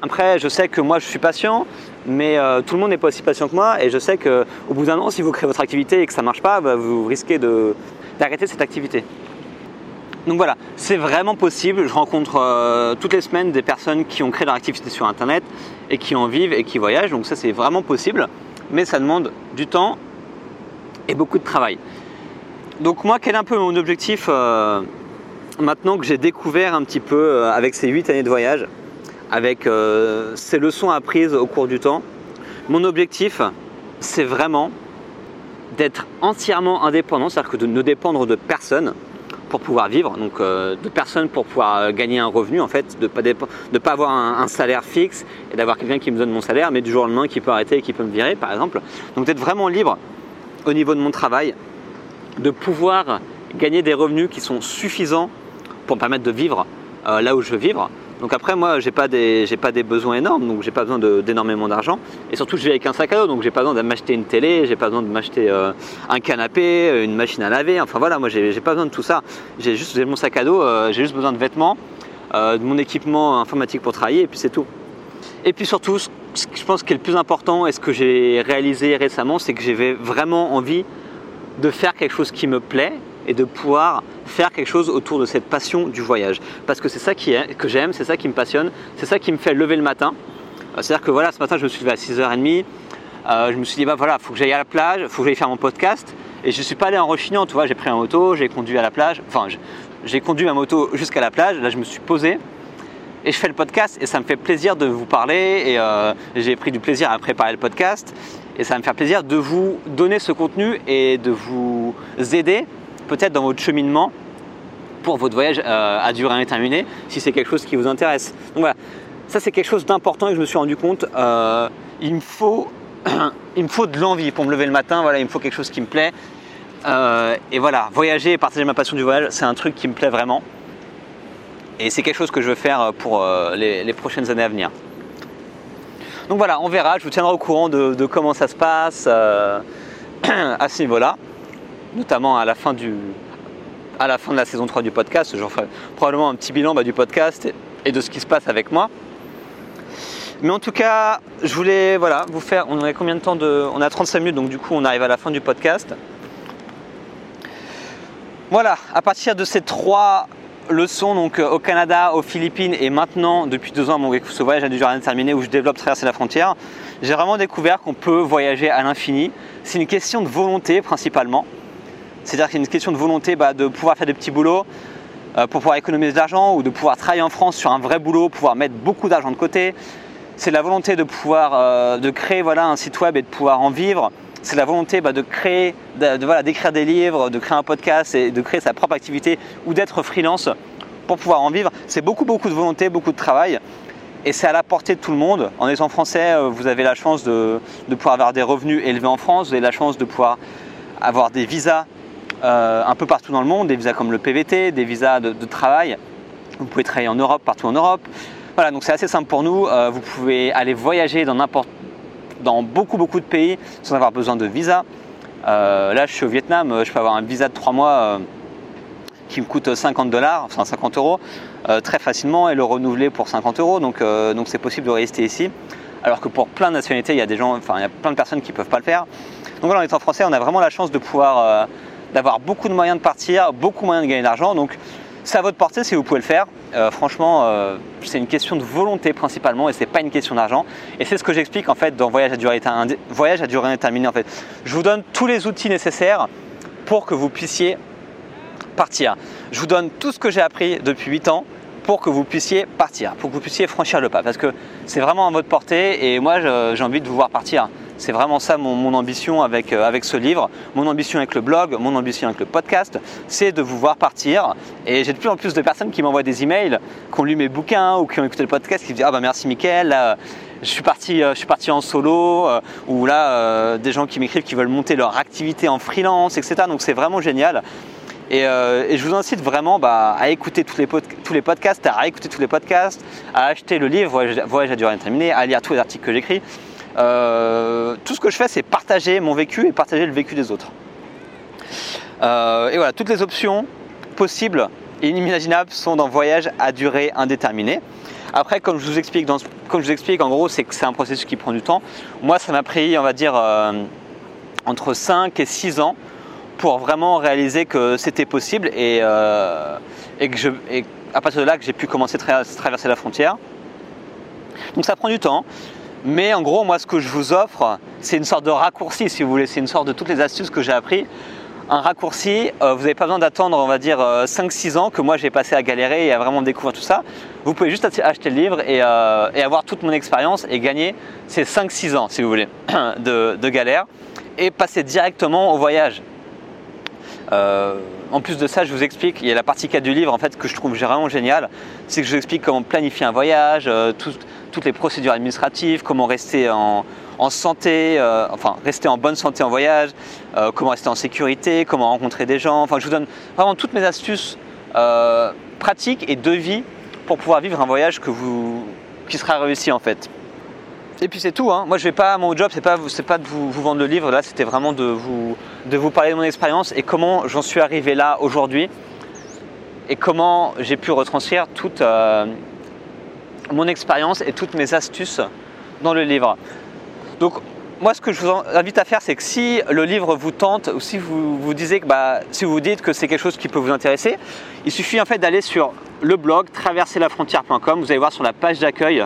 Après, je sais que moi, je suis patient, mais euh, tout le monde n'est pas aussi patient que moi, et je sais qu'au bout d'un an, si vous créez votre activité et que ça marche pas, bah, vous risquez d'arrêter cette activité. Donc voilà, c'est vraiment possible. Je rencontre euh, toutes les semaines des personnes qui ont créé leur activité sur Internet et qui en vivent et qui voyagent. Donc ça, c'est vraiment possible, mais ça demande du temps et beaucoup de travail. Donc moi, quel est un peu mon objectif euh, maintenant que j'ai découvert un petit peu euh, avec ces 8 années de voyage, avec euh, ces leçons apprises au cours du temps Mon objectif, c'est vraiment d'être entièrement indépendant, c'est-à-dire que de ne dépendre de personne pour pouvoir vivre, donc euh, de personne pour pouvoir euh, gagner un revenu en fait, de ne pas, pas avoir un, un salaire fixe et d'avoir quelqu'un qui me donne mon salaire, mais du jour au lendemain qui peut arrêter et qui peut me virer par exemple. Donc d'être vraiment libre au niveau de mon travail, de pouvoir gagner des revenus qui sont suffisants pour me permettre de vivre euh, là où je veux vivre. Donc après moi j'ai pas des j'ai pas des besoins énormes donc j'ai pas besoin d'énormément d'argent. Et surtout je vis avec un sac à dos donc j'ai pas besoin de m'acheter une télé j'ai pas besoin de m'acheter euh, un canapé euh, une machine à laver. Enfin voilà moi j'ai pas besoin de tout ça. J'ai juste mon sac à dos euh, j'ai juste besoin de vêtements de mon équipement informatique pour travailler et puis c'est tout. Et puis surtout ce que je pense qui est le plus important et ce que j'ai réalisé récemment c'est que j'avais vraiment envie de faire quelque chose qui me plaît et de pouvoir faire quelque chose autour de cette passion du voyage. Parce que c'est ça qui que j'aime, c'est ça qui me passionne, c'est ça qui me fait lever le matin. Euh, C'est-à-dire que voilà, ce matin, je me suis levé à 6h30, euh, je me suis dit, bah voilà, faut que j'aille à la plage, faut que j'aille faire mon podcast. Et je ne suis pas allé en rechignant, tu vois, j'ai pris ma moto, j'ai conduit à la plage, enfin, j'ai conduit ma moto jusqu'à la plage, là, je me suis posé, et je fais le podcast et ça me fait plaisir de vous parler et euh, j'ai pris du plaisir à préparer le podcast et ça va me faire plaisir de vous donner ce contenu et de vous aider peut-être dans votre cheminement pour votre voyage euh, à durée indéterminée si c'est quelque chose qui vous intéresse. Donc voilà, ça c'est quelque chose d'important et je me suis rendu compte, euh, il, me faut, [clears throat] il me faut de l'envie pour me lever le matin, voilà, il me faut quelque chose qui me plaît. Euh, et voilà, voyager et partager ma passion du voyage, c'est un truc qui me plaît vraiment. Et c'est quelque chose que je veux faire pour les, prochaines années à venir. Donc voilà, on verra, je vous tiendrai au courant de, de comment ça se passe [clears throat] à ce niveau-là, notamment à la, fin du, à la fin de la saison 3 du podcast. J'en ferai probablement un petit bilan bah, du podcast et de ce qui se passe avec moi. Mais en tout cas, je voulais voilà, vous faire. On a combien de temps de. On a 35 minutes, donc du coup, on arrive à la fin du podcast. Voilà, à partir de ces trois leçons donc euh, au Canada, aux Philippines et maintenant depuis deux ans, mon ce voyage a déjà terminé où je développe traverser la frontière, j'ai vraiment découvert qu'on peut voyager à l'infini. C'est une question de volonté principalement. C'est-à-dire que c'est une question de volonté bah, de pouvoir faire des petits boulots euh, pour pouvoir économiser de l'argent ou de pouvoir travailler en France sur un vrai boulot, pouvoir mettre beaucoup d'argent de côté. C'est la volonté de pouvoir euh, de créer voilà, un site web et de pouvoir en vivre. C'est la volonté bah, de créer, de, voilà, d'écrire des livres, de créer un podcast et de créer sa propre activité ou d'être freelance pour pouvoir en vivre. C'est beaucoup beaucoup de volonté, beaucoup de travail et c'est à la portée de tout le monde. En étant français, euh, vous avez la chance de, pouvoir avoir des revenus élevés en France, vous avez la chance de pouvoir avoir des visas euh, un peu partout dans le monde, des visas comme le PVT, des visas de, travail. Vous pouvez travailler en Europe, partout en Europe. Voilà, donc c'est assez simple pour nous. Euh, vous pouvez aller voyager dans n'importe dans beaucoup beaucoup de pays sans avoir besoin de visa. là, je suis au Vietnam, je peux avoir un visa de 3 mois qui me coûte 50 dollars, enfin 50 euros, euh, très facilement et le renouveler pour 50 euros. Donc euh, donc c'est possible de rester ici. Alors que pour plein de nationalités, il y a des gens, enfin il y a plein de personnes qui ne peuvent pas le faire. Donc voilà, en étant français, on a vraiment la chance de pouvoir euh, d'avoir beaucoup de moyens de partir, beaucoup de moyens de gagner de l'argent. Donc c'est à votre portée si vous pouvez le faire. franchement, c'est une question de volonté principalement et c'est pas une question d'argent. Et c'est ce que j'explique en fait dans Voyage à durée, Voyage à durée indéterminée en fait. Je vous donne tous les outils nécessaires pour que vous puissiez partir. Je vous donne tout ce que j'ai appris depuis 8 ans pour que vous puissiez partir, pour que vous puissiez franchir le pas, parce que c'est vraiment à votre portée et moi j'ai envie de vous voir partir. C'est vraiment ça mon, ambition avec, euh, avec ce livre, mon ambition avec le blog, mon ambition avec le podcast, c'est de vous voir partir. Et j'ai de plus en plus de personnes qui m'envoient des emails, qui ont lu mes bouquins ou qui ont écouté le podcast, qui me disent Ah bah merci Mickaël, je suis parti, euh, je suis parti en solo, euh, ou là des gens qui m'écrivent qui veulent monter leur activité en freelance, etc. Donc c'est vraiment génial. Et, je vous incite vraiment bah, à écouter tous les, podcasts, à écouter tous les podcasts, à acheter le livre Voyage, à durée indéterminée, à lire tous les articles que j'écris. Euh, tout ce que je fais, c'est partager mon vécu et partager le vécu des autres. Euh, et voilà, toutes les options possibles et inimaginables sont dans Voyage à durée indéterminée. Après, comme je vous explique, comme je vous explique en gros, c'est que c'est un processus qui prend du temps. Moi, ça m'a pris, on va dire, entre 5 et 6 ans pour vraiment réaliser que c'était possible et, euh, que et à partir de là que j'ai pu commencer à traverser la frontière. Donc ça prend du temps, mais en gros moi ce que je vous offre c'est une sorte de raccourci si vous voulez, c'est une sorte de toutes les astuces que j'ai appris. Un raccourci, euh, vous n'avez pas besoin d'attendre on va dire 5-6 euh, ans que moi j'ai passé à galérer et à vraiment découvrir tout ça. Vous pouvez juste acheter le livre et, et avoir toute mon expérience et gagner ces 5-6 ans si vous voulez [clears throat] de, galère et passer directement au voyage. Euh, en plus de ça, je vous explique, il y a la partie 4 du livre en fait que je trouve vraiment génial, c'est que je vous explique comment planifier un voyage, euh, toutes les procédures administratives, comment rester en, santé, euh, enfin rester en bonne santé en voyage, comment rester en sécurité, comment rencontrer des gens. Enfin, je vous donne vraiment toutes mes astuces pratiques et de vie pour pouvoir vivre un voyage vous, qui sera réussi en fait. Et puis c'est tout. Hein. Moi, je vais pas. Mon job, c'est pas, c'est pas de vous, vendre le livre. Là, c'était vraiment de vous, de vous parler de mon expérience et comment j'en suis arrivé là aujourd'hui et comment j'ai pu retranscrire toute euh, mon expérience et toutes mes astuces dans le livre. Donc, moi, ce que je vous invite à faire, c'est que si le livre vous tente ou si vous vous que, bah, si vous dites que c'est quelque chose qui peut vous intéresser, il suffit en fait d'aller sur le blog traverserlafrontière.com. Vous allez voir sur la page d'accueil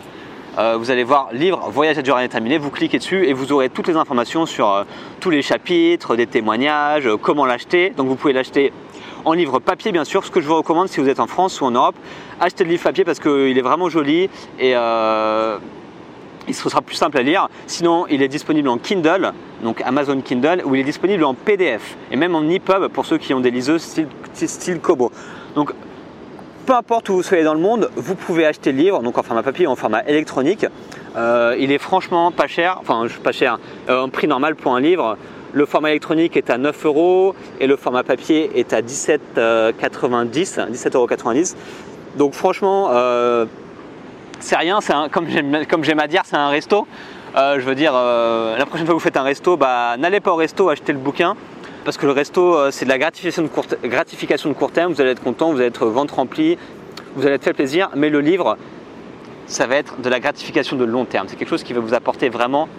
euh, vous allez voir livre Voyage à durée indéterminée, vous cliquez dessus et vous aurez toutes les informations sur euh, tous les chapitres, des témoignages, euh, comment l'acheter. Donc vous pouvez l'acheter en livre papier bien sûr. Ce que je vous recommande si vous êtes en France ou en Europe, achetez le livre papier parce qu'il est vraiment joli et il sera plus simple à lire. Sinon, il est disponible en Kindle, donc Amazon Kindle, ou il est disponible en PDF et même en EPUB pour ceux qui ont des liseuses style, style Kobo. Donc peu importe où vous soyez dans le monde, vous pouvez acheter le livre, donc en format papier ou en format électronique. Euh, il est franchement pas cher, enfin pas cher, euh, en prix normal pour un livre. Le format électronique est à 9 euros et le format papier est à 17,90 17,90 Donc franchement, euh, c'est rien, un, comme j'aime à dire, c'est un resto. je veux dire, la prochaine fois que vous faites un resto, bah, n'allez pas au resto acheter le bouquin parce que le resto, euh, c'est de la gratification de, court, gratification de court terme, vous allez être content, vous allez être ventre rempli, vous allez être fait plaisir, mais le livre, ça va être de la gratification de long terme. C'est quelque chose qui va vous apporter vraiment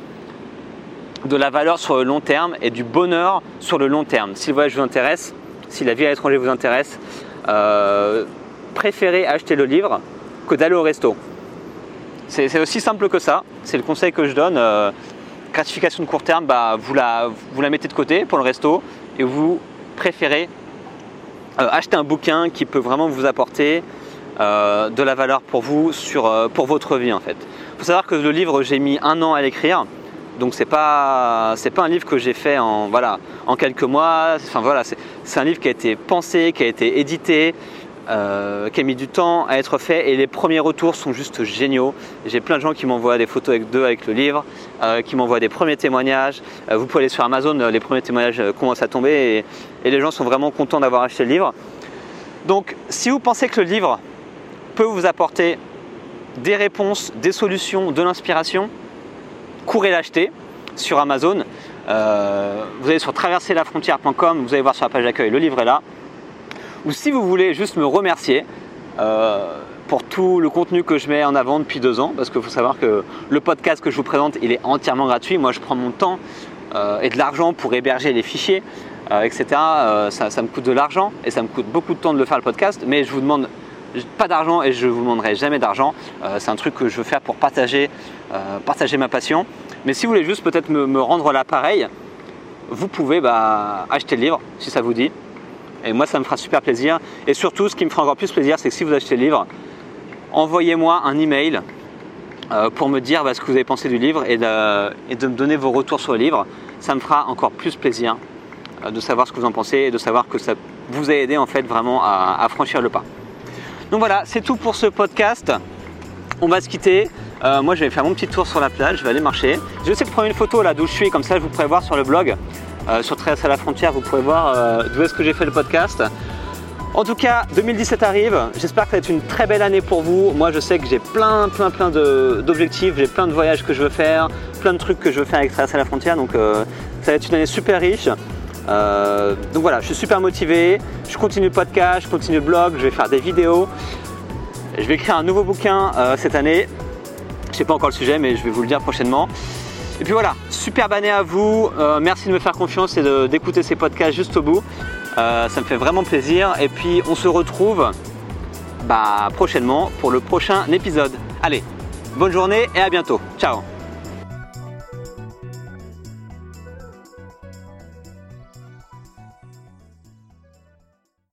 de la valeur sur le long terme et du bonheur sur le long terme. Si le voyage vous intéresse, si la vie à l'étranger vous intéresse, euh, préférez acheter le livre que d'aller au resto. C'est aussi simple que ça. C'est le conseil que je donne. Euh, gratification de court terme, bah, vous, la, mettez de côté pour le resto et vous préférez euh, acheter un bouquin qui peut vraiment vous apporter de la valeur pour vous, pour votre vie en fait. Il faut savoir que le livre, j'ai mis un an à l'écrire. Donc c'est pas pas un livre que j'ai fait en quelques mois. C'est un livre qui a été pensé, qui a été édité, euh, qui a mis du temps à être fait et les premiers retours sont juste géniaux. J'ai plein de gens qui m'envoient des photos avec d'eux avec le livre, euh, qui m'envoient des premiers témoignages. Euh, vous pouvez aller sur Amazon, les premiers témoignages commencent à tomber et, les gens sont vraiment contents d'avoir acheté le livre. Donc si vous pensez que le livre peut vous apporter des réponses, des solutions, de l'inspiration, courez l'acheter sur Amazon. Euh, vous allez sur traverserlafrontière.com, vous allez voir sur la page d'accueil, le livre est là. Ou si vous voulez juste me remercier euh, pour tout le contenu que je mets en avant depuis deux ans, parce qu'il faut savoir que le podcast que je vous présente, il est entièrement gratuit. Moi, je prends mon temps euh, et de l'argent pour héberger les fichiers, etc. Ça, ça, me coûte de l'argent et ça me coûte beaucoup de temps de le faire le podcast, mais je vous demande pas d'argent et je vous demanderai jamais d'argent. Euh, c'est un truc que je veux faire pour partager, euh, partager ma passion. Mais si vous voulez juste peut-être me, rendre l'appareil, vous pouvez bah, acheter le livre si ça vous dit. Et moi, ça me fera super plaisir. Et surtout, ce qui me fera encore plus plaisir, c'est que si vous achetez le livre, envoyez-moi un email euh, pour me dire bah, ce que vous avez pensé du livre et de, me donner vos retours sur le livre. Ça me fera encore plus plaisir de savoir ce que vous en pensez et de savoir que ça vous a aidé en fait vraiment à franchir le pas. Donc voilà, c'est tout pour ce podcast. On va se quitter. Euh, moi, je vais faire mon petit tour sur la plage, je vais aller marcher. Je vais essayer de prendre une photo là d'où je suis, comme ça vous pourrez voir sur le blog. Euh, sur Traverser la frontière, vous pourrez voir euh, d'où est-ce que j'ai fait le podcast. En tout cas, 2017 arrive. J'espère que ça va être une très belle année pour vous. Moi, je sais que j'ai plein, plein, plein d'objectifs. J'ai plein de voyages que je veux faire, plein de trucs que je veux faire avec Traverser la frontière. Donc, ça va être une année super riche. Euh, donc voilà, je suis super motivé. Je continue le podcast, je continue le blog, je vais faire des vidéos. Je vais écrire un nouveau bouquin euh, cette année. Je ne sais pas encore le sujet, mais je vais vous le dire prochainement. Et puis voilà, super année à vous. Euh, merci de me faire confiance et d'écouter ces podcasts juste au bout. ça me fait vraiment plaisir. Et puis on se retrouve bah, prochainement pour le prochain épisode. Allez, bonne journée et à bientôt. Ciao